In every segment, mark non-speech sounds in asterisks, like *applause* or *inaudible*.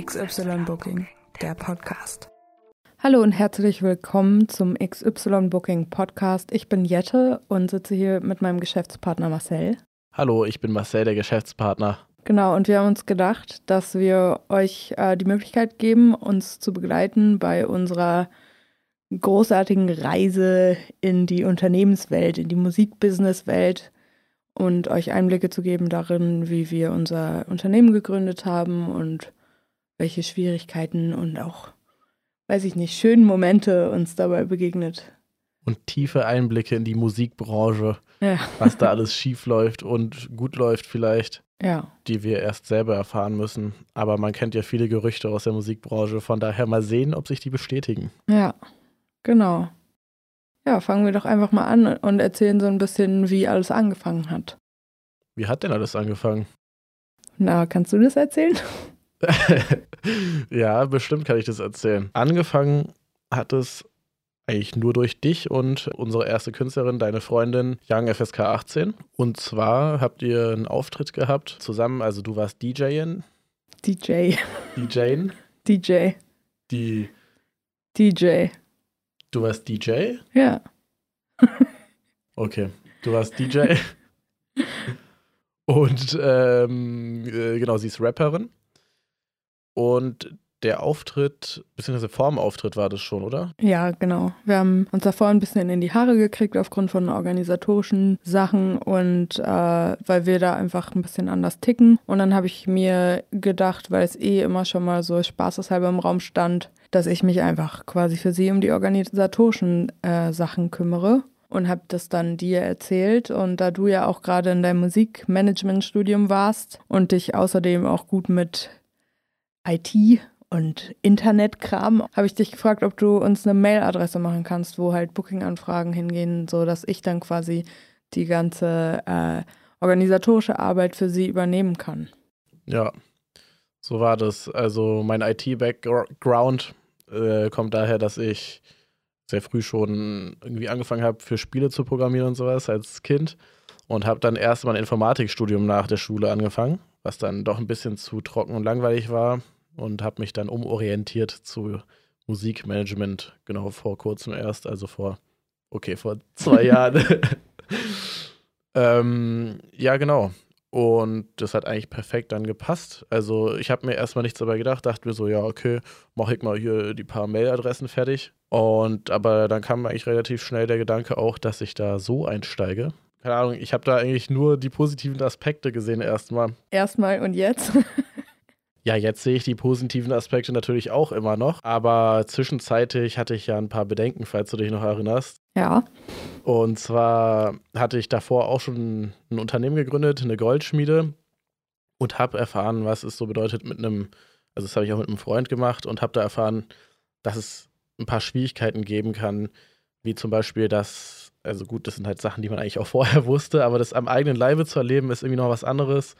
XY Booking, der Podcast. Hallo und herzlich willkommen zum XY Booking Podcast. Ich bin Jette und sitze hier mit meinem Geschäftspartner Marcel. Hallo, ich bin Marcel, der Geschäftspartner. Genau, und wir haben uns gedacht, dass wir euch äh, die Möglichkeit geben, uns zu begleiten bei unserer großartigen Reise in die Unternehmenswelt, in die Musikbusinesswelt und euch Einblicke zu geben darin, wie wir unser Unternehmen gegründet haben und welche Schwierigkeiten und auch, weiß ich nicht, schönen Momente uns dabei begegnet. Und tiefe Einblicke in die Musikbranche, Ja. was da *laughs* alles schief läuft und gut läuft vielleicht, Ja. die wir erst selber erfahren müssen. Aber man kennt ja viele Gerüchte aus der Musikbranche, von daher mal sehen, ob sich die bestätigen. Ja, genau. Ja, fangen wir doch einfach mal an und erzählen so ein bisschen, wie alles angefangen hat. Wie hat denn alles angefangen? Na, kannst du das erzählen? *laughs* ja, bestimmt kann ich das erzählen. Angefangen hat es eigentlich nur durch dich und unsere erste Künstlerin, deine Freundin Young FSK 18. Und zwar habt ihr einen Auftritt gehabt zusammen, also du warst DJin, DJ, DJin, DJ, die, DJ. du warst DJ? Ja, Okay, du warst DJ. *laughs* und ähm, äh, genau, sie ist Rapperin. Und der Auftritt, beziehungsweise vorm Auftritt war das schon, oder? ja, genau. Wir haben uns davor ein bisschen in die Haare gekriegt aufgrund von organisatorischen Sachen und äh, weil wir da einfach ein bisschen anders ticken. Und dann habe ich mir gedacht, weil es eh immer schon mal so spaßeshalber im Raum stand, dass ich mich einfach quasi für sie um die organisatorischen äh, Sachen kümmere. Und habe das dann dir erzählt. Und da du ja auch gerade in deinem Musikmanagement-Studium warst und dich außerdem auch gut mit IT und Internetkram, habe ich dich gefragt, ob du uns eine Mailadresse machen kannst, wo halt Booking-Anfragen hingehen, so dass ich dann quasi die ganze äh, organisatorische Arbeit für sie übernehmen kann. Ja, so war das. Also mein IT-Background äh, kommt daher, dass ich sehr früh schon irgendwie angefangen habe, für Spiele zu programmieren und sowas als Kind und habe dann erst mal ein Informatikstudium nach der Schule angefangen, was dann doch ein bisschen zu trocken und langweilig war und habe mich dann umorientiert zu Musikmanagement, genau vor kurzem erst, also vor, okay, vor zwei *laughs* Jahren. *laughs* ähm, ja, genau. Und das hat eigentlich perfekt dann gepasst. Also ich habe mir erstmal nichts dabei gedacht, dachte mir so, ja, okay, mache ich mal hier die paar Mailadressen fertig. Und aber dann kam eigentlich relativ schnell der Gedanke auch, dass ich da so einsteige. Keine Ahnung, ich habe da eigentlich nur die positiven Aspekte gesehen erstmal. Erstmal und jetzt. *laughs* Ja, jetzt sehe ich die positiven Aspekte natürlich auch immer noch, aber zwischenzeitlich hatte ich ja ein paar Bedenken, falls du dich noch erinnerst. ja. Und zwar hatte ich davor auch schon ein Unternehmen gegründet, eine Goldschmiede, und habe erfahren, was es so bedeutet mit einem, also das habe ich auch mit einem Freund gemacht und habe da erfahren, dass es ein paar Schwierigkeiten geben kann, wie zum Beispiel das, also gut, das sind halt Sachen, die man eigentlich auch *laughs* vorher wusste, aber das am eigenen Leibe zu erleben, ist irgendwie noch was anderes.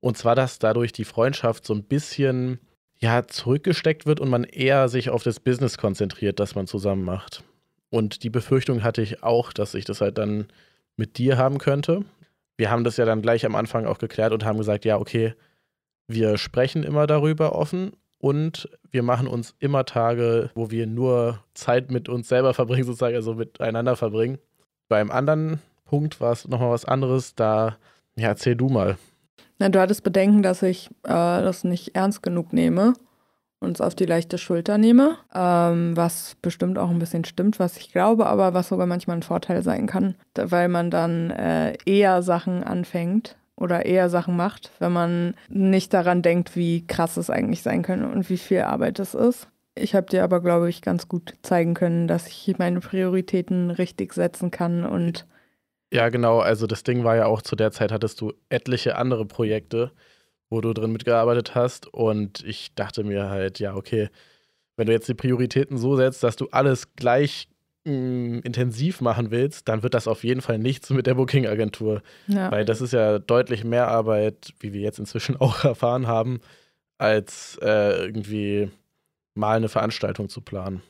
Und zwar, dass dadurch die Freundschaft so ein bisschen ja, zurückgesteckt wird und man eher sich auf das Business konzentriert, das man zusammen macht. Und die Befürchtung hatte ich auch, dass ich das halt dann mit dir haben könnte. Wir haben das ja dann gleich am Anfang auch geklärt und haben gesagt, ja, okay, wir sprechen immer darüber offen und wir machen uns immer Tage, wo wir nur Zeit mit uns selber verbringen, *laughs* sozusagen, also miteinander verbringen. Beim anderen Punkt war es nochmal was anderes, da, ja, erzähl du mal. Na, du hattest Bedenken, dass ich äh, das nicht ernst genug nehme und es auf die leichte Schulter nehme, ähm, was bestimmt auch ein bisschen stimmt, was ich glaube, aber was sogar manchmal ein Vorteil sein kann, weil man dann äh, eher Sachen anfängt oder eher Sachen macht, wenn man nicht daran denkt, wie krass es eigentlich sein könnte und wie viel Arbeit es ist. Ich habe dir aber, glaube ich, ganz gut zeigen können, dass ich meine Prioritäten richtig setzen kann und Ja, genau. Also das Ding war ja auch, zu der Zeit hattest du etliche andere Projekte, wo du drin mitgearbeitet hast. Und ich dachte mir halt, ja, okay, wenn du jetzt die Prioritäten so setzt, dass du alles gleich mh, intensiv machen willst, dann wird das auf jeden Fall nichts mit der Booking-Agentur. ja. Weil das ist ja deutlich mehr Arbeit, wie wir jetzt inzwischen *laughs* auch erfahren haben, als äh, irgendwie mal eine Veranstaltung zu planen.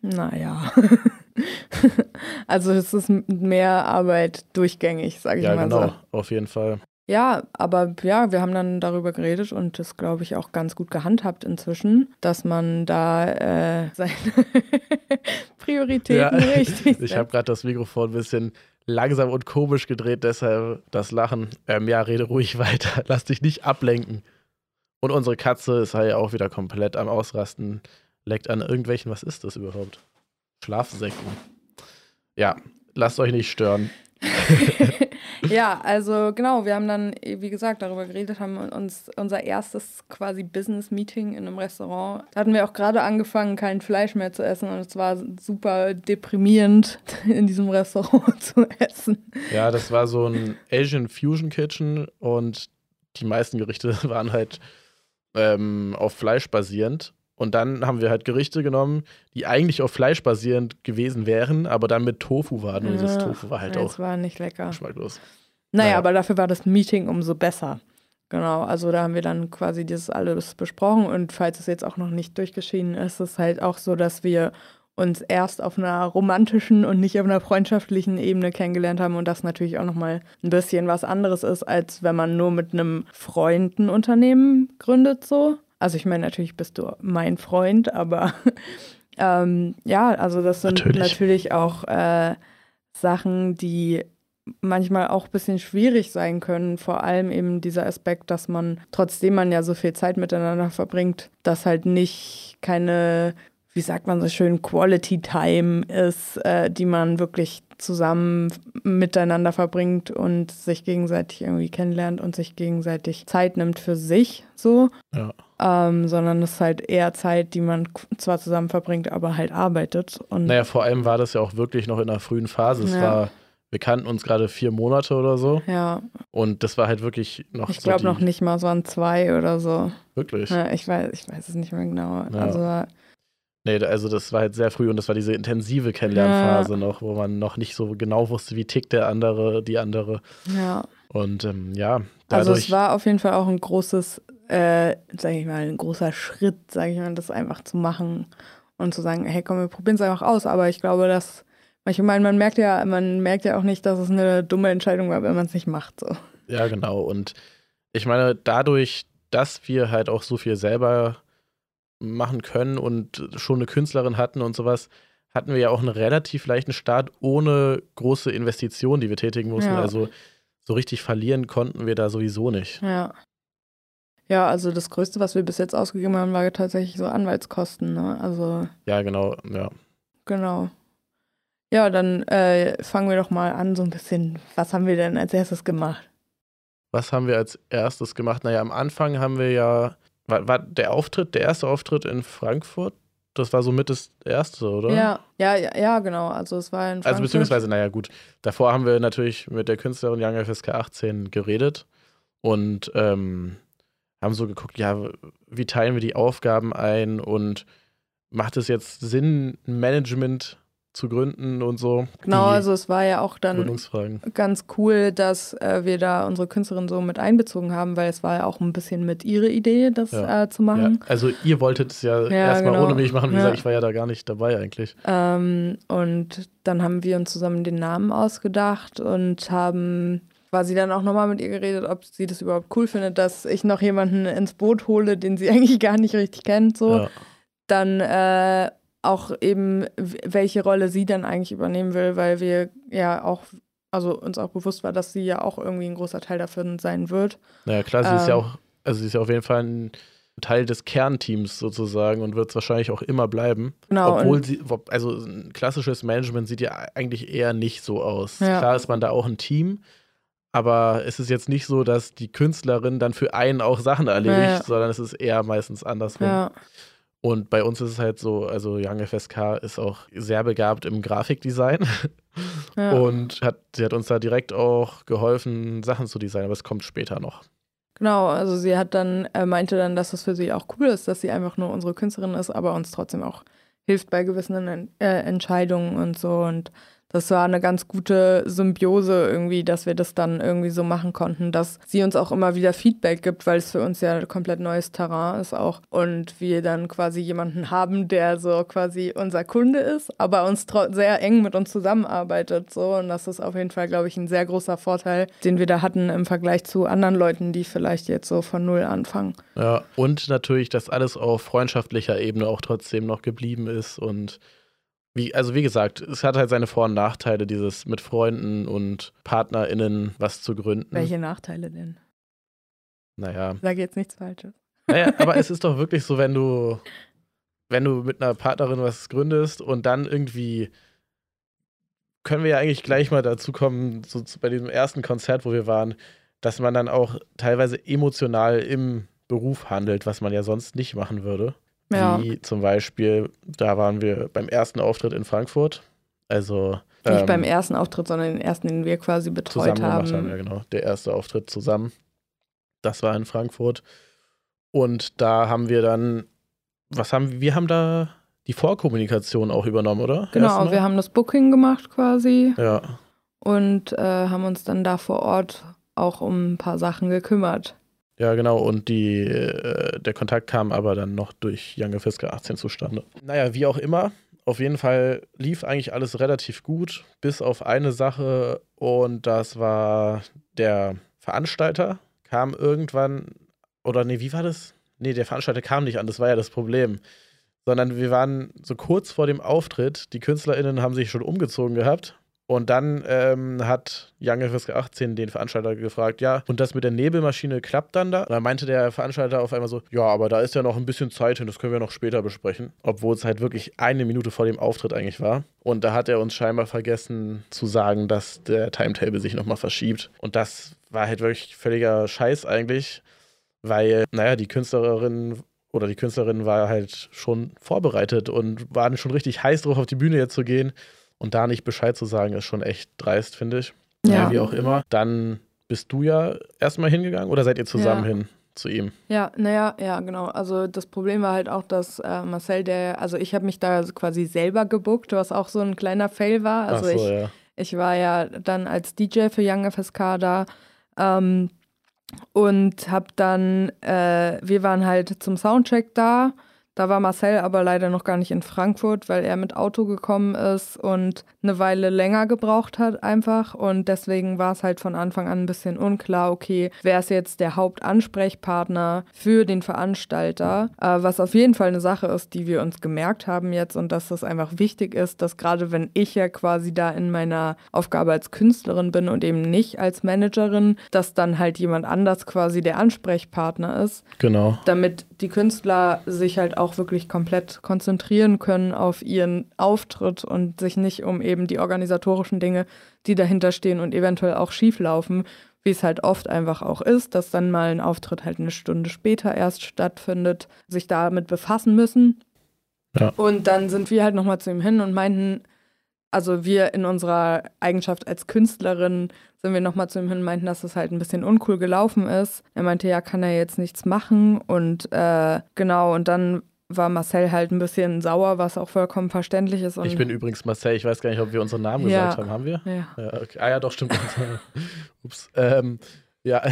Naja. *laughs* *laughs* also es ist mehr Arbeit durchgängig, sage ich Ja, mal genau, so. auf jeden Fall. Ja, aber ja, wir haben dann darüber geredet und das, glaube ich, auch ganz gut gehandhabt inzwischen, dass man da äh, *laughs* seine Prioritäten ja, richtig. Ich habe gerade das Mikrofon ein bisschen langsam und komisch gedreht, deshalb das Lachen. Ähm, ja, rede ruhig *laughs* weiter, lass dich nicht ablenken. Und unsere Katze ist halt auch wieder komplett am Ausrasten, leckt an irgendwelchen, was ist das überhaupt? Schlafsäcken. Ja, lasst euch nicht stören. *laughs* ja, also genau, wir haben dann, wie gesagt, darüber geredet, haben uns unser erstes quasi Business-Meeting in einem Restaurant. Da hatten wir auch gerade angefangen, kein Fleisch mehr zu essen und es war super deprimierend, *laughs* in diesem Restaurant *laughs* zu essen. Ja, das war so ein Asian Fusion Kitchen und die meisten Gerichte waren halt ähm, auf Fleisch basierend. Und dann haben wir halt Gerichte genommen, die eigentlich auf Fleisch basierend gewesen wären, aber dann mit Tofu waren. Und ja, dieses Tofu war halt auch. Das war nicht lecker. Geschmacklos. Naja, naja, aber dafür war das Meeting umso besser. Genau, also da haben wir dann quasi dieses alles besprochen und falls es jetzt auch noch nicht durchgeschieden ist, ist es halt auch so, dass wir uns erst auf einer romantischen und nicht auf einer freundschaftlichen Ebene kennengelernt haben und das natürlich auch nochmal ein bisschen was anderes ist, als wenn man nur mit einem Freund ein Unternehmen gründet so. Also ich meine, natürlich bist du mein Freund, aber *laughs* ähm, ja, also das sind natürlich, natürlich auch äh, Sachen, die manchmal auch ein bisschen schwierig sein können. Vor allem eben dieser Aspekt, dass man, trotzdem man ja so viel Zeit miteinander verbringt, dass halt nicht keine, wie sagt man so schön, Quality Time ist, äh, die man wirklich zusammen miteinander verbringt und sich gegenseitig irgendwie kennenlernt und sich gegenseitig Zeit nimmt für sich so. Ja. Ähm, sondern es ist halt eher Zeit, die man zwar zusammen verbringt, aber halt arbeitet. Und naja, vor allem war das ja auch wirklich noch in einer frühen Phase. Es ja. war, wir kannten uns gerade vier Monate oder so. Ja. Und das war halt wirklich noch. Ich so glaube noch nicht mal, es waren zwei oder so. Wirklich? Ja, ich weiß, ich weiß es nicht mehr genau. Ja. Also Nee, also das war halt sehr früh und das war diese intensive Kennenlernphase ja. noch, wo man noch nicht so genau wusste, wie tickt der andere, die andere. Ja. Und ähm, ja, dadurch. Also es war auf jeden Fall auch ein großes, äh, sag ich mal, ein großer Schritt, sag ich mal, das einfach zu machen und zu sagen, hey komm, wir probieren es einfach aus. Aber ich glaube, dass, ich meine, man merkt ja, man merkt ja auch nicht, dass es eine dumme Entscheidung war, wenn man es nicht macht. So. Ja, genau. Und ich meine, dadurch, dass wir halt auch so viel selber machen können und schon eine Künstlerin hatten und sowas, hatten wir ja auch einen relativ leichten Start ohne große Investitionen, die wir tätigen mussten. Ja. Also so richtig verlieren konnten wir da sowieso nicht. Ja. Ja, also das Größte, was wir bis jetzt ausgegeben haben, war tatsächlich so Anwaltskosten. Ne? Also. Ja, genau, ja. Genau. Ja, dann äh, fangen wir doch mal an, so ein bisschen. Was haben wir denn als erstes gemacht? Was haben wir als erstes gemacht? Naja, am Anfang haben wir ja war, war der Auftritt, der erste Auftritt in Frankfurt? Das war so mit das erste, oder? Ja, ja, ja, ja, genau. Also es war in Frankfurt. Also beziehungsweise, naja, gut. Davor haben wir natürlich mit der Künstlerin Young FSK 18 geredet und ähm, haben so geguckt, ja, wie teilen wir die Aufgaben ein und macht es jetzt Sinn, Management zu gründen und so. Genau, also es war ja auch dann ganz cool, dass äh, wir da unsere Künstlerin so mit einbezogen haben, weil es war ja auch ein bisschen mit ihrer Idee, das ja. äh, zu machen. Ja. Also ihr wolltet es ja, ja erstmal genau. ohne mich machen, wie gesagt, ich war ja da gar nicht dabei eigentlich. Ähm, und dann haben wir uns zusammen den Namen ausgedacht und haben quasi dann auch nochmal mit ihr geredet, ob sie das überhaupt cool findet, dass ich noch jemanden ins Boot hole, den sie *laughs* eigentlich gar nicht richtig kennt. So. Dann äh, auch eben, welche Rolle sie dann eigentlich übernehmen will, weil wir ja auch, also uns auch bewusst war, dass sie ja auch irgendwie ein großer Teil davon sein wird. Naja, klar, sie ähm, ist ja ähm, auch, also sie ist ja auf jeden Fall ein Teil des Kernteams sozusagen und wird es wahrscheinlich auch immer bleiben. Genau. Obwohl sie, also ein klassisches Management sieht ja eigentlich eher nicht so aus. Ja. Klar ist man da auch ein Team, aber es ist jetzt nicht so, dass die Künstlerin dann für einen auch Sachen erledigt, ja, ja. sondern es ist eher meistens andersrum. Ja. Und bei uns ist es halt so, also Young FSK ist auch sehr begabt im Grafikdesign ja. und hat, sie hat uns da direkt auch geholfen, Sachen zu designen, aber es kommt später noch. Genau, also sie hat dann, äh, meinte dann, dass es für sie auch cool ist, dass sie einfach nur unsere Künstlerin ist, aber uns trotzdem auch hilft bei gewissen äh, Entscheidungen und so. Und das war eine ganz gute Symbiose irgendwie, dass wir das dann irgendwie so machen konnten, dass sie uns auch immer wieder Feedback gibt, weil es für uns ja komplett neues Terrain ist auch. Und wir dann quasi jemanden haben, der so quasi unser Kunde ist, aber uns sehr eng mit uns zusammenarbeitet. So. Und das ist auf jeden Fall, glaube ich, ein sehr großer Vorteil, den wir da hatten im Vergleich zu anderen Leuten, die vielleicht jetzt so von null anfangen. Ja, und natürlich, dass alles auf freundschaftlicher Ebene auch trotzdem noch geblieben ist und wie, also wie gesagt, es hat halt seine Vor- und Nachteile, dieses mit Freunden und PartnerInnen was zu gründen. Welche Nachteile denn? Naja. Sag jetzt nichts Falsches. Naja, *laughs* aber es ist doch wirklich so, wenn du, wenn du mit einer Partnerin was gründest und dann irgendwie können wir ja eigentlich gleich mal dazu kommen, so bei diesem ersten Konzert, wo wir waren, dass man dann auch teilweise emotional im Beruf handelt, was man ja sonst nicht machen würde. Ja. Wie zum Beispiel, da waren wir beim ersten Auftritt in Frankfurt. Also. Nicht ähm, beim ersten Auftritt, sondern den ersten, den wir quasi betreut haben. haben. Ja, genau. Der erste Auftritt zusammen. Das war in Frankfurt. Und da haben wir dann, was haben wir haben da die Vorkommunikation auch übernommen, oder? Genau, wir haben das Booking gemacht quasi. Ja. Und äh, haben uns dann da vor Ort auch um ein paar Sachen gekümmert. Ja, genau. Und die, äh, der Kontakt kam aber dann noch durch Jange Fisker 18 zustande. Naja, wie auch immer. Auf jeden Fall lief eigentlich alles relativ gut, bis auf eine Sache. Und das war der Veranstalter, kam irgendwann, oder nee, wie war das? Nee, der Veranstalter kam nicht an, das war ja das Problem. Sondern wir waren so kurz vor dem Auftritt, die KünstlerInnen haben sich schon umgezogen gehabt und dann ähm, hat Young FSK 18 den Veranstalter gefragt, ja, und das mit der Nebelmaschine klappt dann da? Und dann meinte der Veranstalter auf einmal so, ja, aber da ist ja noch ein bisschen Zeit und das können wir noch später besprechen. Obwohl es halt wirklich eine Minute vor dem Auftritt eigentlich war. Und da hat er uns scheinbar vergessen zu sagen, dass der Timetable sich nochmal verschiebt. Und das war halt wirklich völliger Scheiß eigentlich, weil, naja, die Künstlerin oder die Künstlerin war halt schon vorbereitet und waren schon richtig heiß drauf, auf die Bühne jetzt zu gehen. Und da nicht Bescheid zu sagen, ist schon echt dreist, finde ich. Ja. Wie auch immer. Dann bist du ja erstmal hingegangen oder seid ihr zusammen ja. hin? zu ihm. Ja, naja, ja, genau. Also das Problem war halt auch, dass äh, Marcel, der, also ich habe mich da quasi selber gebuckt, was auch so ein kleiner Fail war. Also so, ich, ja. ich war ja dann als DJ für Young FSK da ähm, und habe dann, äh, wir waren halt zum Soundcheck da da war Marcel aber leider noch gar nicht in Frankfurt, weil er mit Auto gekommen ist und eine Weile länger gebraucht hat einfach. Und deswegen war es halt von Anfang an ein bisschen unklar, okay, wer ist jetzt der Hauptansprechpartner für den Veranstalter? Äh, was auf jeden Fall eine Sache ist, die wir uns gemerkt haben jetzt und dass es einfach wichtig ist, dass gerade wenn ich ja quasi da in meiner Aufgabe als Künstlerin bin und eben nicht als Managerin, dass dann halt jemand anders quasi der Ansprechpartner ist. Genau. Damit die Künstler sich halt auch wirklich komplett konzentrieren können auf ihren Auftritt und sich nicht um eben die organisatorischen Dinge, die dahinter stehen und eventuell auch schief laufen, wie es halt oft einfach auch ist, dass dann mal ein Auftritt halt eine Stunde später erst stattfindet, sich damit befassen müssen. Ja. Und dann sind wir halt nochmal zu ihm hin und meinten, also wir in unserer Eigenschaft als Künstlerin sind wir nochmal zu ihm hin und meinten, dass es halt ein bisschen uncool gelaufen ist. Er meinte, ja, kann er jetzt nichts machen. Und äh, genau, und dann war Marcel halt ein bisschen sauer, was auch vollkommen verständlich ist. ich bin übrigens Marcel, ich weiß gar nicht, ob wir unseren Namen ja. gesagt haben. Haben wir? Ja. ja okay. Ah ja, doch, stimmt. *laughs* Ups. Ähm, ja.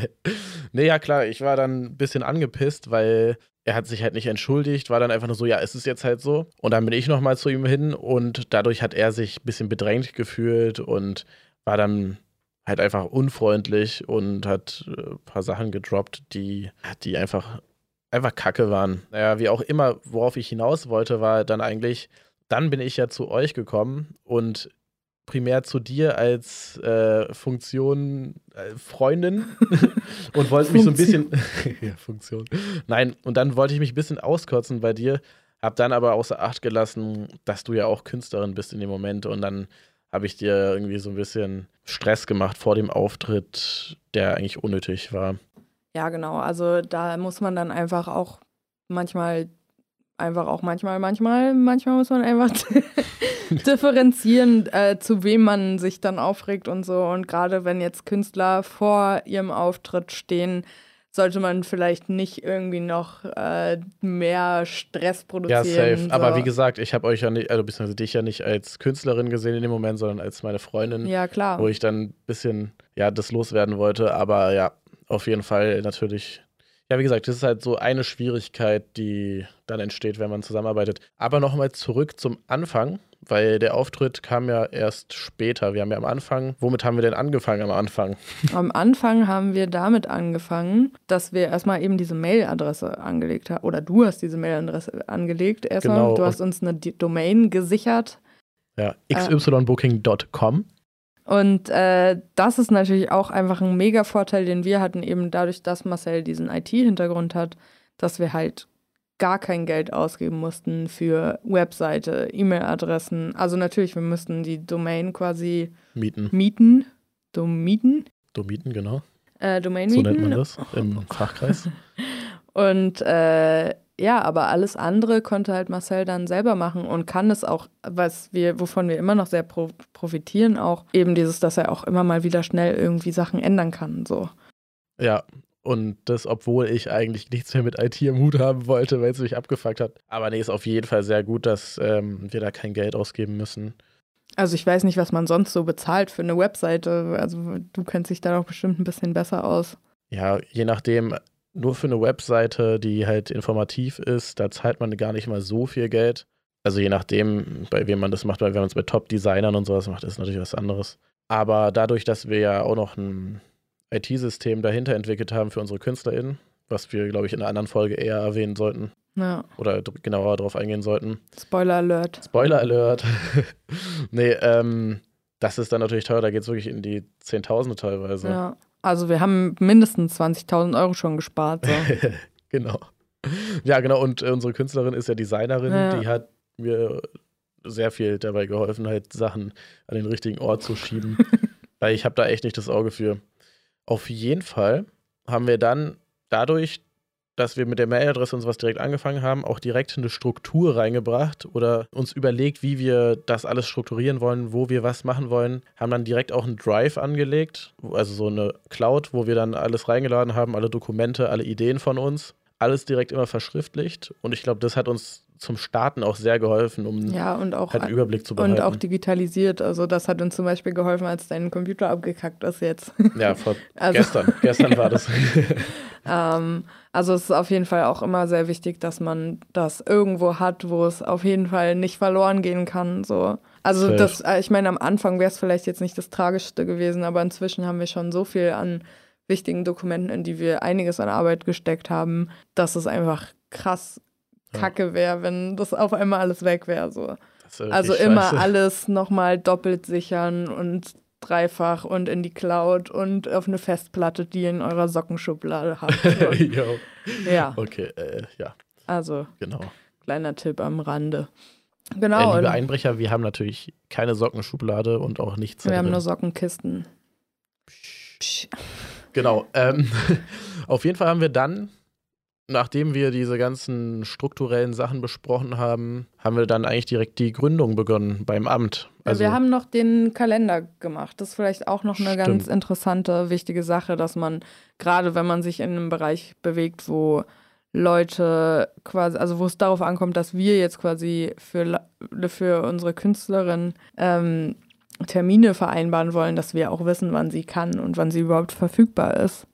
*laughs* nee, ja klar, ich war dann ein bisschen angepisst, weil er hat sich halt nicht entschuldigt, war dann einfach nur so, ja, es ist jetzt halt so. Und dann bin ich nochmal zu ihm hin und dadurch hat er sich ein bisschen bedrängt gefühlt und war dann halt einfach unfreundlich und hat ein äh, paar Sachen gedroppt, die, die einfach, einfach kacke waren. Naja, wie auch immer, worauf ich hinaus wollte, war dann eigentlich, dann bin ich ja zu euch gekommen und primär zu dir als äh, Funktion äh, Freundin *laughs* und wollte mich so ein bisschen *laughs* ja, Funktion. Nein, und dann wollte ich mich ein bisschen auskürzen bei dir, hab dann aber außer Acht gelassen, dass du ja auch Künstlerin bist in dem Moment und dann habe ich dir irgendwie so ein bisschen Stress gemacht vor dem Auftritt, der eigentlich unnötig war. Ja, genau. Also da muss man dann einfach auch manchmal, einfach auch manchmal, manchmal, manchmal muss man einfach *laughs* differenzieren, äh, zu wem man sich dann aufregt und so. Und gerade wenn jetzt Künstler vor ihrem Auftritt stehen, sollte man vielleicht nicht irgendwie noch äh, mehr Stress produzieren. Ja, safe. So. Aber wie gesagt, ich habe euch ja nicht, also beziehungsweise dich ja nicht als Künstlerin gesehen in dem Moment, sondern als meine Freundin, Ja, klar. wo ich dann ein bisschen, ja, das loswerden wollte. Aber ja, auf jeden Fall natürlich. Ja, wie gesagt, das ist halt so eine Schwierigkeit, die dann entsteht, wenn man zusammenarbeitet. Aber nochmal zurück zum Anfang, weil der Auftritt kam ja erst später. Wir haben ja am Anfang, womit haben wir denn angefangen am Anfang? *laughs* Am Anfang haben wir damit angefangen, dass wir erstmal eben diese Mailadresse angelegt haben. Oder du hast diese Mailadresse angelegt erstmal. Genau. Du hast uns eine Domain gesichert. Ja, xybooking.com. Und äh, das ist natürlich auch einfach ein mega Vorteil, den wir hatten, eben dadurch, dass Marcel diesen IT-Hintergrund hat, dass wir halt gar kein Geld ausgeben mussten für Webseite, E-Mail-Adressen. Also natürlich, wir müssten die Domain quasi Mieten. mieten. Domieten? Domiten, genau. Äh, Domain So mieten. nennt man das im Fachkreis. *laughs* Und äh, ja, aber alles andere konnte halt Marcel dann selber machen und kann es auch, was wir, wovon wir immer noch sehr pro profitieren, auch eben dieses, dass er auch immer mal wieder schnell irgendwie Sachen ändern kann. So. Ja, und das, obwohl ich eigentlich nichts mehr mit IT im Hut haben wollte, weil es mich abgefuckt hat. Aber nee, ist auf jeden Fall sehr gut, dass ähm, wir da kein Geld ausgeben müssen. Also ich weiß nicht, was man sonst so bezahlt für eine Webseite. Also du kennst dich da doch bestimmt ein bisschen besser aus. Ja, je nachdem, nur für eine Webseite, die halt informativ ist, da zahlt man gar nicht mal so viel Geld. Also je nachdem, bei wem man das macht, weil wenn man es bei Top-Designern und sowas macht, ist natürlich was anderes. Aber dadurch, dass wir ja auch noch ein IT-System dahinter entwickelt haben für unsere KünstlerInnen, was wir, glaube ich, in einer anderen Folge eher erwähnen sollten Ja, oder genauer darauf eingehen sollten. Spoiler Alert. Spoiler Alert. *laughs* nee, ähm, das ist dann natürlich teuer, da geht es wirklich in die Zehntausende teilweise. Ja. Also wir haben mindestens 20.000 Euro schon gespart. So. *laughs* genau. Ja, genau. Und äh, unsere Künstlerin ist ja Designerin, Ja. die hat mir sehr viel dabei geholfen, halt Sachen an den richtigen Ort zu schieben. *laughs* weil ich habe da echt nicht das Auge für. Auf jeden Fall haben wir dann dadurch, dass wir mit der Mailadresse und sowas direkt angefangen haben, auch direkt eine Struktur reingebracht oder uns überlegt, wie wir das alles strukturieren wollen, wo wir was machen wollen. Haben dann direkt auch einen Drive angelegt, also so eine Cloud, wo wir dann alles reingeladen haben, alle Dokumente, alle Ideen von uns. Alles direkt immer verschriftlicht. Und ich glaube, das hat uns zum Starten auch sehr geholfen, um Ja, und auch, halt einen Überblick zu behalten. und auch digitalisiert. Also das hat uns zum Beispiel geholfen, als dein Computer abgekackt ist jetzt. *laughs* ja, vor *laughs* Also, gestern. Gestern war das. *laughs* Ähm, also es ist auf jeden Fall auch immer sehr wichtig, dass man das irgendwo hat, wo es auf jeden Fall nicht verloren gehen kann. So. Also Safe. das, äh, ich meine, am Anfang wäre es vielleicht jetzt nicht das Tragischste gewesen, aber inzwischen haben wir schon so viel an wichtigen Dokumenten, in die wir einiges an Arbeit gesteckt haben, dass es einfach krass. Kacke wäre, wenn das auf einmal alles weg wäre. So. Also immer scheiße. alles nochmal doppelt sichern und dreifach und in die Cloud und auf eine Festplatte, die ihr in eurer Sockenschublade habt. *laughs* Ja, Okay, äh, ja, also genau. kleiner Tipp am Rande. Äh, Genau, liebe und Einbrecher, wir haben natürlich keine Sockenschublade und auch nichts. wir haben drin. nur Sockenkisten. Psch. Genau. Ähm, *laughs* auf jeden Fall haben wir dann, nachdem wir diese ganzen strukturellen Sachen besprochen haben, haben wir dann eigentlich direkt die Gründung begonnen beim Amt. Also, wir haben noch den Kalender gemacht. Das ist vielleicht auch noch eine Stimmt. ganz interessante, wichtige Sache, dass man, gerade wenn man sich in einem Bereich bewegt, wo Leute quasi, also wo es darauf ankommt, dass wir jetzt quasi für, für unsere Künstlerin ähm, Termine vereinbaren wollen, dass wir auch wissen, wann sie kann und wann sie überhaupt verfügbar ist.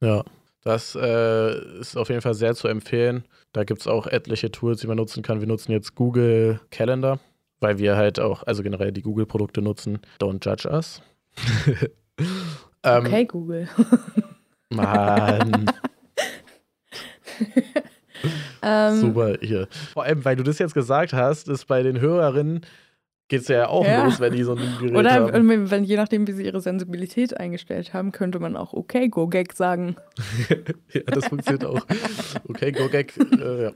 ja, das äh, ist auf jeden Fall sehr zu empfehlen. Da gibt es auch etliche Tools, die man nutzen kann. Wir nutzen jetzt Google Calendar, weil wir halt auch, also generell die Google-Produkte nutzen. Don't judge us. *laughs* ähm, Okay, Google. *laughs* Mann. *laughs* ähm, Super hier. Vor allem, weil du das jetzt gesagt hast, ist bei den Hörerinnen geht es ja auch Ja. los, wenn die so ein Gerät Oder haben. wenn, wenn, je nachdem, wie sie ihre Sensibilität eingestellt haben, könnte man auch okay, go gag sagen. *laughs* ja, das funktioniert auch. Okay, go gag. Äh, ja.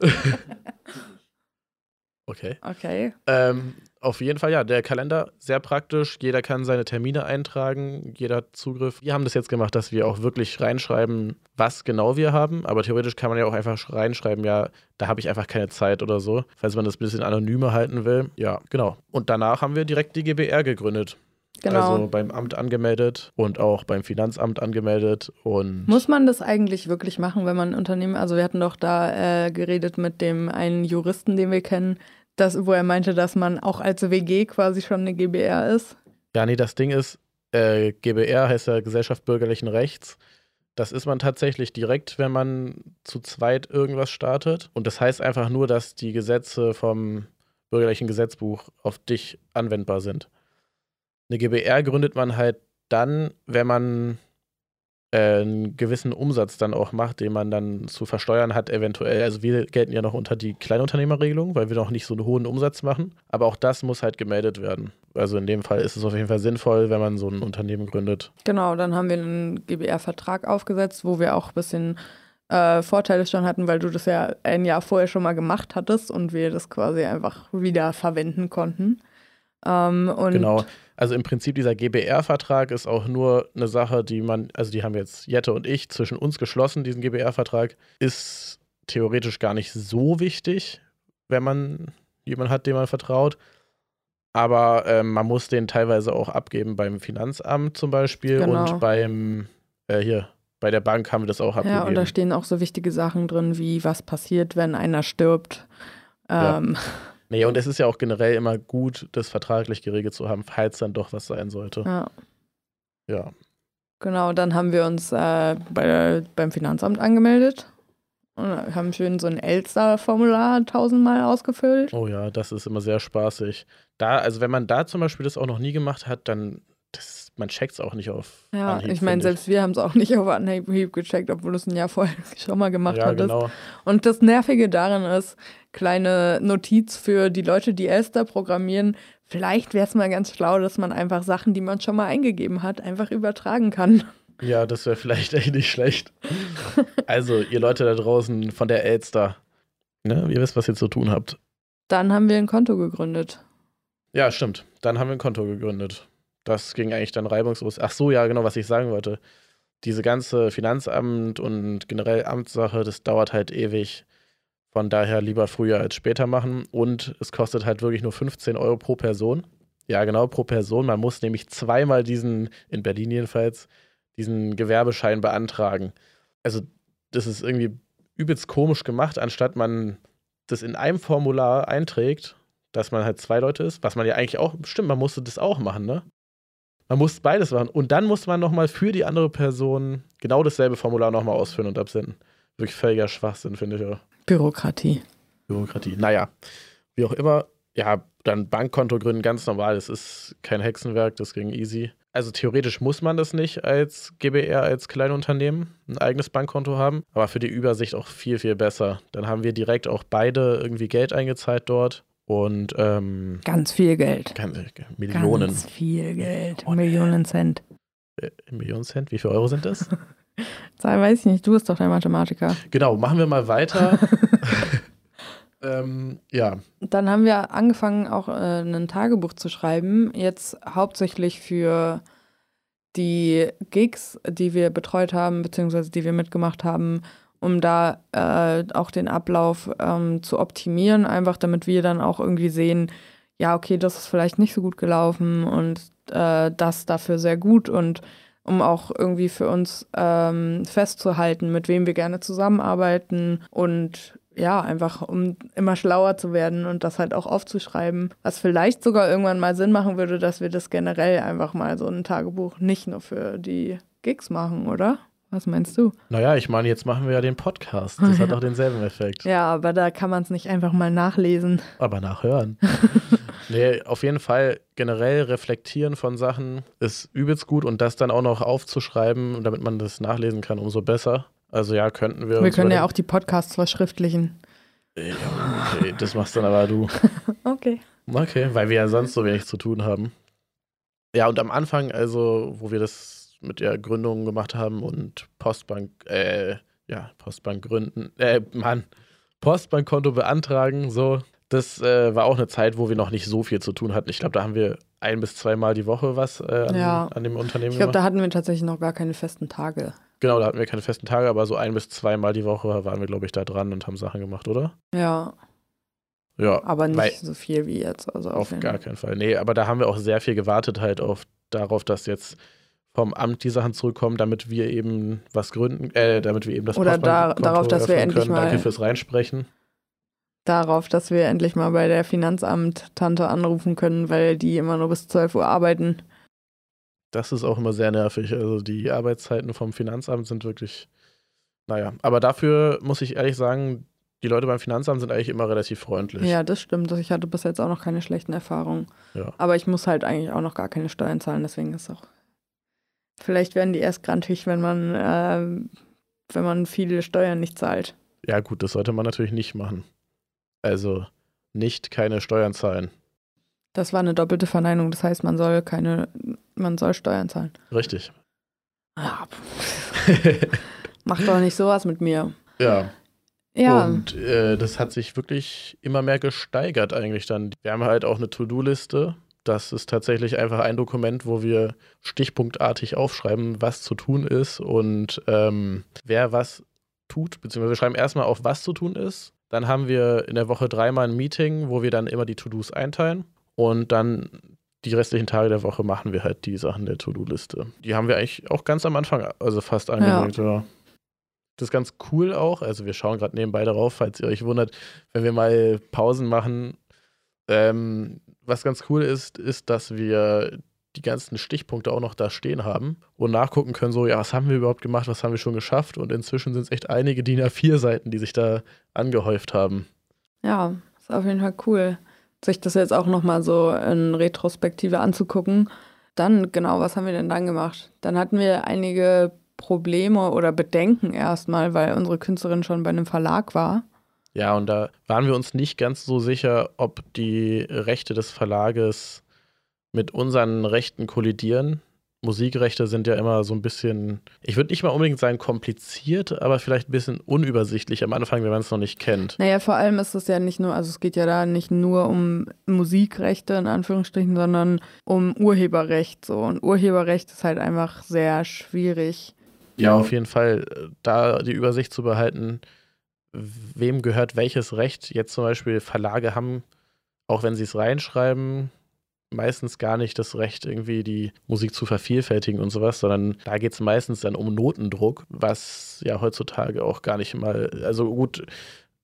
*laughs* okay. Okay. Ähm, auf jeden Fall, ja, der Kalender sehr praktisch. Jeder kann seine Termine eintragen, jeder hat Zugriff. Wir haben das jetzt gemacht, dass wir auch wirklich reinschreiben, was genau wir haben. Aber theoretisch kann man ja auch einfach reinschreiben, ja, da habe ich einfach keine Zeit oder so, falls man das ein bisschen anonymer halten will. Ja, genau. Und danach haben wir direkt die GBR gegründet. Genau. Also beim Amt angemeldet und auch beim Finanzamt angemeldet. Und Muss man das eigentlich wirklich machen, wenn man ein Unternehmen, also wir hatten doch da äh, geredet mit dem einen Juristen, den wir kennen, das, wo er meinte, dass man auch als WG quasi schon eine GBR ist. ja, nee, das Ding ist, äh, GBR heißt ja Gesellschaft bürgerlichen Rechts. Das ist man tatsächlich direkt, wenn man zu zweit irgendwas startet. Und das heißt einfach nur, dass die Gesetze vom bürgerlichen Gesetzbuch auf dich anwendbar sind. Eine GBR gründet man halt dann, wenn man einen gewissen Umsatz dann auch macht, den man dann zu versteuern hat, eventuell. Also wir gelten ja noch unter die Kleinunternehmerregelung, weil wir noch nicht so einen hohen Umsatz machen. Aber auch das muss halt gemeldet werden. Also in dem Fall ist es auf jeden Fall sinnvoll, wenn man so ein Unternehmen gründet. Genau, dann haben wir einen GBR-Vertrag aufgesetzt, wo wir auch ein bisschen äh, Vorteile schon hatten, weil du das ja ein Jahr vorher schon mal gemacht hattest und wir das quasi einfach wieder verwenden konnten. Ähm, und Genau. Also im Prinzip dieser GBR-Vertrag ist auch nur eine Sache, die man, also die haben jetzt Jette und ich zwischen uns geschlossen, diesen GBR-Vertrag, ist theoretisch gar nicht so wichtig, wenn man jemanden hat, dem man vertraut. Aber ähm, man muss den teilweise auch abgeben beim Finanzamt zum Beispiel Genau. und beim, äh, hier, bei der Bank haben wir das auch abgegeben. Ja, und da stehen auch so wichtige Sachen drin, wie was passiert, wenn einer stirbt. Ja. *laughs* Nee, und es ist ja auch generell immer gut, das vertraglich geregelt zu haben, falls dann doch was sein sollte. ja. Ja. Genau, dann haben wir uns äh, bei, beim Finanzamt angemeldet und haben schön so ein Elster-Formular tausendmal ausgefüllt. Oh ja, das ist immer sehr spaßig. Da, also wenn man da zum Beispiel das auch noch nie gemacht hat, dann das, man checkt es auch nicht auf. Ja, Anhieb, ich meine, selbst wir haben es auch nicht *laughs* auf Anhieb gecheckt, obwohl du es ein Jahr vorher *laughs* schon mal gemacht Ja, hattest. genau. Und das Nervige daran ist, kleine Notiz für die Leute, die Elster programmieren, vielleicht wäre es mal ganz schlau, dass man einfach Sachen, die man schon mal eingegeben hat, einfach übertragen kann. Ja, das wäre vielleicht *laughs* echt nicht schlecht. Also, ihr Leute da draußen von der Elster, ne, ihr wisst, was ihr zu tun habt. Dann haben wir ein Konto gegründet. Ja, stimmt. Dann haben wir ein Konto gegründet. Das ging eigentlich dann reibungslos. Ach so, ja, genau, was ich sagen wollte. Diese ganze Finanzamt und generell Amtssache, das dauert halt ewig. Von daher lieber früher als später machen. Und es kostet halt wirklich nur 15 Euro pro Person. Ja, genau, pro Person. Man muss nämlich zweimal diesen, in Berlin jedenfalls, diesen Gewerbeschein beantragen. Also, das ist irgendwie übelst komisch gemacht, anstatt man das in einem Formular einträgt, dass man halt zwei Leute ist, was man ja eigentlich auch, stimmt, man musste das auch machen, ne? Man muss beides machen. Und dann muss man nochmal für die andere Person genau dasselbe Formular nochmal ausfüllen und absenden. Wirklich völliger Schwachsinn, finde ich auch. Bürokratie. Bürokratie. Naja, wie auch immer, ja, dann Bankkonto gründen, ganz normal. Das ist kein Hexenwerk, das ging easy. Also theoretisch muss man das nicht als GBR, als Kleinunternehmen, ein eigenes Bankkonto haben, aber für die Übersicht auch viel, viel besser. Dann haben wir direkt auch beide irgendwie Geld eingezahlt dort und ähm, Ganz viel Geld. ganz, Millionen. Ganz viel Geld. Millionen. Millionen Cent. Äh, Millionen Cent, wie viel Euro sind das? *laughs* Zahl weiß ich nicht, du bist doch der Mathematiker. genau, machen wir mal weiter. *laughs* ähm, ja, Dann haben wir angefangen, auch äh, ein Tagebuch zu schreiben. Jetzt hauptsächlich für die Gigs, die wir betreut haben, beziehungsweise die wir mitgemacht haben, um da äh, auch den Ablauf ähm, zu optimieren, einfach damit wir dann auch irgendwie sehen, ja, okay, das ist vielleicht nicht so gut gelaufen und äh, das dafür sehr gut und um auch irgendwie für uns ähm, festzuhalten, mit wem wir gerne zusammenarbeiten und ja, einfach um immer schlauer zu werden und das halt auch aufzuschreiben, was vielleicht sogar irgendwann mal Sinn machen würde, dass wir das generell einfach mal so ein Tagebuch nicht nur für die Gigs machen, oder? Was meinst du? naja, ich meine, jetzt machen wir ja den Podcast. *laughs* Das hat auch denselben Effekt. Ja, aber da kann man es nicht einfach mal nachlesen. Aber nachhören. *laughs* nee, auf jeden Fall generell reflektieren von Sachen ist übelst gut und das dann auch noch aufzuschreiben, damit man das nachlesen kann, umso besser. Also ja, könnten wir. Wir können ja auch die Podcasts verschriftlichen. Ja, okay, das machst dann aber du. *laughs* Okay. Okay, weil wir ja sonst so wenig zu tun haben. Ja, und am Anfang, also, wo wir das mit der Gründung gemacht haben und Postbank, äh, ja, Postbank gründen, äh, Mann, Postbankkonto beantragen, so, das äh, war auch eine Zeit, wo wir noch nicht so viel zu tun hatten. Ich glaube, da haben wir ein bis zweimal die Woche was äh, an, Ja. an dem Unternehmen Ich glaube, da hatten wir tatsächlich noch gar keine festen Tage. genau, da hatten wir keine festen Tage, aber so ein bis zweimal die Woche waren wir, glaube ich, da dran und haben Sachen gemacht, oder? Ja, Ja, aber nicht so viel wie jetzt. Also Auf jeden- gar keinen Fall. Nee, aber da haben wir auch sehr viel gewartet halt auf darauf, dass jetzt vom Amt die Sachen zurückkommen, damit wir eben was gründen, äh, damit wir eben das Oder da, darauf, dass wir endlich können. mal Danke fürs Reinsprechen. Darauf, dass wir endlich mal bei der Finanzamt-Tante anrufen können, weil die immer nur bis 12 Uhr arbeiten. Das ist auch immer sehr nervig. Also die Arbeitszeiten vom Finanzamt sind wirklich, naja. Aber dafür muss ich ehrlich sagen, die Leute beim Finanzamt sind eigentlich immer relativ freundlich. Ja, das stimmt. Ich hatte bis jetzt auch noch keine schlechten Erfahrungen. Ja. Aber ich muss halt eigentlich auch noch gar keine Steuern zahlen, deswegen ist auch. Vielleicht werden die erst grantig, wenn man, äh, wenn man viele Steuern nicht zahlt. Ja, gut, das sollte man natürlich nicht machen. Also nicht keine Steuern zahlen. Das war eine doppelte Verneinung. Das heißt, man soll keine, man soll Steuern zahlen. Richtig. Ja. *laughs* Mach doch nicht sowas mit mir. Ja. Ja. Und äh, das hat sich wirklich immer mehr gesteigert eigentlich dann. Wir haben halt auch eine To-Do-Liste. Das ist tatsächlich einfach ein Dokument, wo wir stichpunktartig aufschreiben, was zu tun ist und ähm, wer was tut, beziehungsweise wir schreiben erstmal auf, was zu tun ist. Dann haben wir in der Woche dreimal ein Meeting, wo wir dann immer die To-Dos einteilen und dann die restlichen Tage der Woche machen wir halt die Sachen der To-Do-Liste. Die haben wir eigentlich auch ganz am Anfang, also fast angelegt, ja. ja. Das ist ganz cool auch. Also wir schauen gerade nebenbei darauf, falls ihr euch wundert, wenn wir mal Pausen machen. Ähm, was ganz cool ist, ist, dass wir die ganzen Stichpunkte auch noch da stehen haben und nachgucken können, so, ja, was haben wir überhaupt gemacht, was haben wir schon geschafft? Und inzwischen sind es echt einige DIN A4-Seiten, die sich da angehäuft haben. Ja, ist auf jeden Fall cool, sich das jetzt auch nochmal so in Retrospektive anzugucken. Dann, genau, was haben wir denn dann gemacht? Dann hatten wir einige Probleme oder Bedenken erstmal, weil unsere Künstlerin schon bei einem Verlag war. Ja, und da waren wir uns nicht ganz so sicher, ob die Rechte des Verlages mit unseren Rechten kollidieren. Musikrechte sind ja immer so ein bisschen, ich würde nicht mal unbedingt sagen kompliziert, aber vielleicht ein bisschen unübersichtlich am Anfang, wenn man es noch nicht kennt. Naja, vor allem ist es ja nicht nur, also es geht ja da nicht nur um Musikrechte in Anführungsstrichen, sondern um Urheberrecht so. Und Urheberrecht ist halt einfach sehr schwierig. Ja, auf jeden Fall, da die Übersicht zu behalten, wem gehört welches Recht. Jetzt zum Beispiel Verlage haben, auch wenn sie es reinschreiben, meistens gar nicht das Recht, irgendwie die Musik zu vervielfältigen und sowas, sondern da geht es meistens dann um Notendruck, was ja heutzutage auch gar nicht mal, also gut,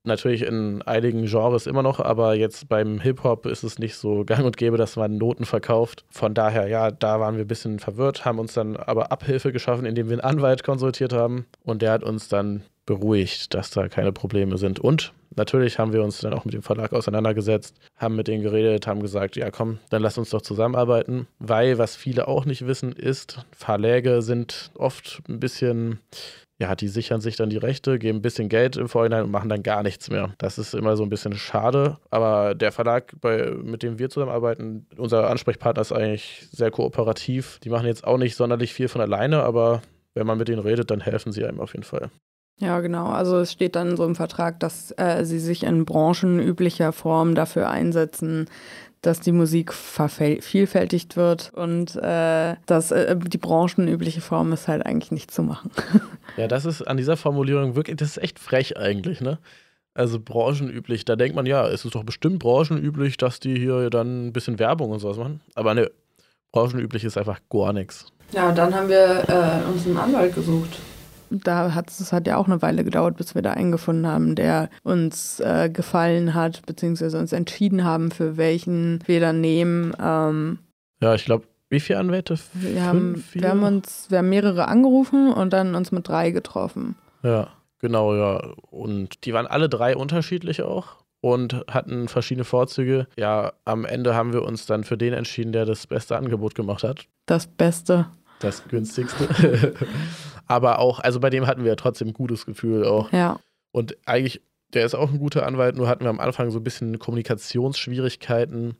natürlich in einigen Genres immer noch, aber jetzt beim Hip-Hop ist es nicht so *laughs* gang und gäbe, dass man Noten verkauft. Von daher, ja, da waren wir ein bisschen verwirrt, haben uns dann aber Abhilfe geschaffen, indem wir einen Anwalt konsultiert haben und der hat uns dann beruhigt, dass da keine Probleme sind. Und natürlich haben wir uns dann auch mit dem Verlag auseinandergesetzt, haben mit denen geredet, haben gesagt, ja komm, dann lass uns doch zusammenarbeiten, weil was viele auch nicht wissen ist, Verläge sind oft ein bisschen ja, die sichern sich dann die Rechte, geben ein bisschen Geld im Vorhinein und machen dann gar nichts mehr. Das ist immer so ein bisschen schade. Aber der Verlag, bei, mit dem wir zusammenarbeiten, unser Ansprechpartner ist eigentlich sehr kooperativ. Die machen jetzt auch nicht sonderlich viel von alleine, aber wenn man mit denen redet, dann helfen sie einem auf jeden Fall. Ja, genau. Also es steht dann so im Vertrag, dass äh, sie sich in branchenüblicher Form dafür einsetzen, dass die Musik vervielfältigt wird und äh, dass äh, die branchenübliche Form ist halt eigentlich nicht zu machen. *laughs* ja, das ist an dieser Formulierung wirklich, das ist echt frech eigentlich, ne? Also branchenüblich, da denkt man, ja, es ist doch bestimmt branchenüblich, dass die hier dann ein bisschen Werbung und sowas machen. Aber ne, branchenüblich ist einfach gar nichts. Ja, dann haben wir äh, uns einen Anwalt gesucht da hat es hat ja auch eine Weile gedauert, bis wir da einen gefunden haben, der uns äh, gefallen hat, beziehungsweise uns entschieden haben, für welchen wir dann nehmen. Ähm, ja, ich glaube, wie viele Anwälte? Wir Fünf, haben, wir haben uns, wir haben mehrere angerufen und dann uns mit drei getroffen. Ja, genau, ja. Und die waren alle drei unterschiedlich auch und hatten verschiedene Vorzüge. Ja, am Ende haben wir uns dann für den entschieden, der das beste Angebot gemacht hat. Das Beste. Das günstigste. *laughs* Aber auch, also bei dem hatten wir ja trotzdem ein gutes Gefühl auch. Ja. Und eigentlich, der ist auch ein guter Anwalt, nur hatten wir am Anfang so ein bisschen Kommunikationsschwierigkeiten,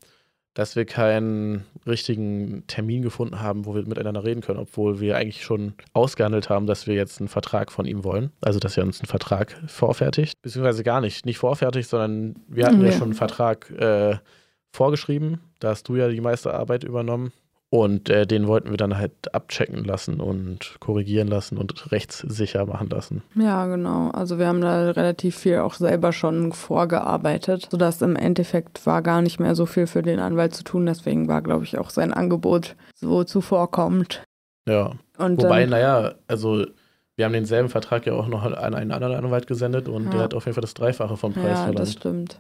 dass wir keinen richtigen Termin gefunden haben, wo wir miteinander reden können, obwohl wir eigentlich schon ausgehandelt haben, dass wir jetzt einen Vertrag von ihm wollen. Also, dass er uns einen Vertrag vorfertigt. Beziehungsweise gar nicht. Nicht vorfertigt, sondern wir hatten ja, ja schon einen Vertrag äh, vorgeschrieben. Da hast du ja die meiste Arbeit übernommen. Und äh, den wollten wir dann halt abchecken lassen und korrigieren lassen und rechtssicher machen lassen. Ja, genau. Also wir haben da relativ viel auch selber schon vorgearbeitet, sodass im Endeffekt war gar nicht mehr so viel für den Anwalt zu tun. Deswegen war, glaube ich, auch sein Angebot so zuvorkommend. Ja. Und Wobei, dann, naja, also wir haben denselben Vertrag ja auch noch an einen anderen Anwalt gesendet und ja. der hat auf jeden Fall das Dreifache vom Preis ja, verlangt. Ja, das stimmt.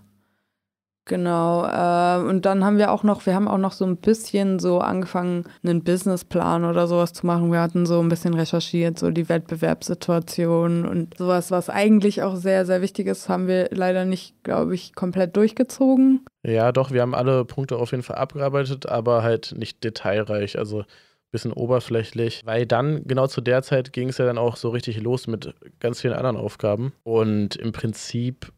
Genau. Äh, und dann haben wir auch noch, wir haben auch noch so ein bisschen so angefangen, einen Businessplan oder sowas zu machen. Wir hatten so ein bisschen recherchiert, so die Wettbewerbssituation und sowas, was eigentlich auch sehr, sehr wichtig ist, haben wir leider nicht, glaube ich, komplett durchgezogen. Ja, doch, wir haben alle Punkte auf jeden Fall abgearbeitet, aber halt nicht detailreich. Also bisschen oberflächlich, weil dann genau zu der Zeit ging es ja dann auch so richtig los mit ganz vielen anderen Aufgaben und im Prinzip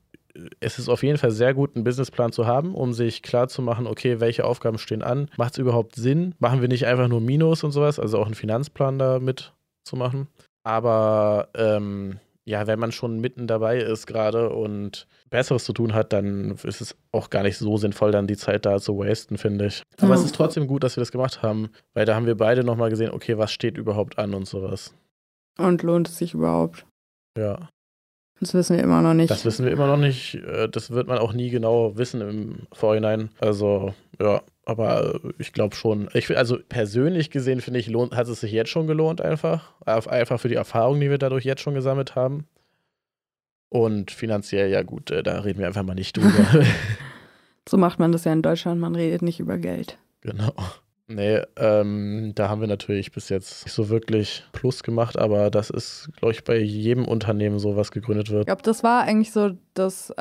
es ist auf jeden Fall sehr gut, einen Businessplan zu haben, um sich klar zu machen, okay, welche Aufgaben stehen an? Macht es überhaupt Sinn? Machen wir nicht einfach nur Minus und sowas, also auch einen Finanzplan da mitzumachen? Aber ähm, ja, wenn man schon mitten dabei ist gerade und Besseres zu tun hat, dann ist es auch gar nicht so sinnvoll, dann die Zeit da zu wasten, finde ich. Aber ja. es ist trotzdem gut, dass wir das gemacht haben, weil da haben wir beide nochmal gesehen, okay, was steht überhaupt an und sowas. Und lohnt es sich überhaupt? Ja. Das wissen wir immer noch nicht. Das wissen wir immer noch nicht. Äh, das wird man auch nie genau wissen im Vorhinein. Also, ja, aber ich glaube schon. Ich, also persönlich gesehen, finde ich, lohnt, hat es sich jetzt schon gelohnt, einfach. Einfach für die Erfahrung, die wir dadurch jetzt schon gesammelt haben. Und finanziell, ja gut, äh, da reden wir einfach mal nicht drüber. *laughs* so macht man das ja in Deutschland, man redet nicht über Geld. Genau. Nee, ähm, da haben wir natürlich bis jetzt nicht so wirklich Plus gemacht, aber das ist, glaube ich, bei jedem Unternehmen so, was gegründet wird. Ich glaube, das war eigentlich so das, äh,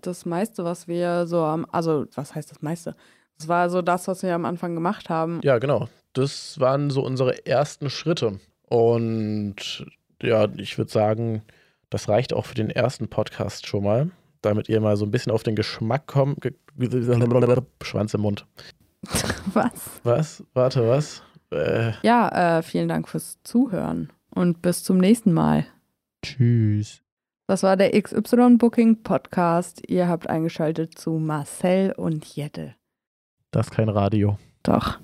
das meiste, was wir so am, also was heißt das meiste? Das war so das, was wir am Anfang gemacht haben. Ja, genau. Das waren so unsere ersten Schritte. Und ja, ich würde sagen, das reicht auch für den ersten Podcast schon mal, damit ihr mal so ein bisschen auf den Geschmack kommt. Schwanz im Mund. *laughs* Was? Was? Warte, was? Äh. Ja, äh, vielen Dank fürs Zuhören und bis zum nächsten Mal. Tschüss. Das war der XY Booking Podcast. Ihr habt eingeschaltet zu Marcel und Jette. Das ist kein Radio. Doch.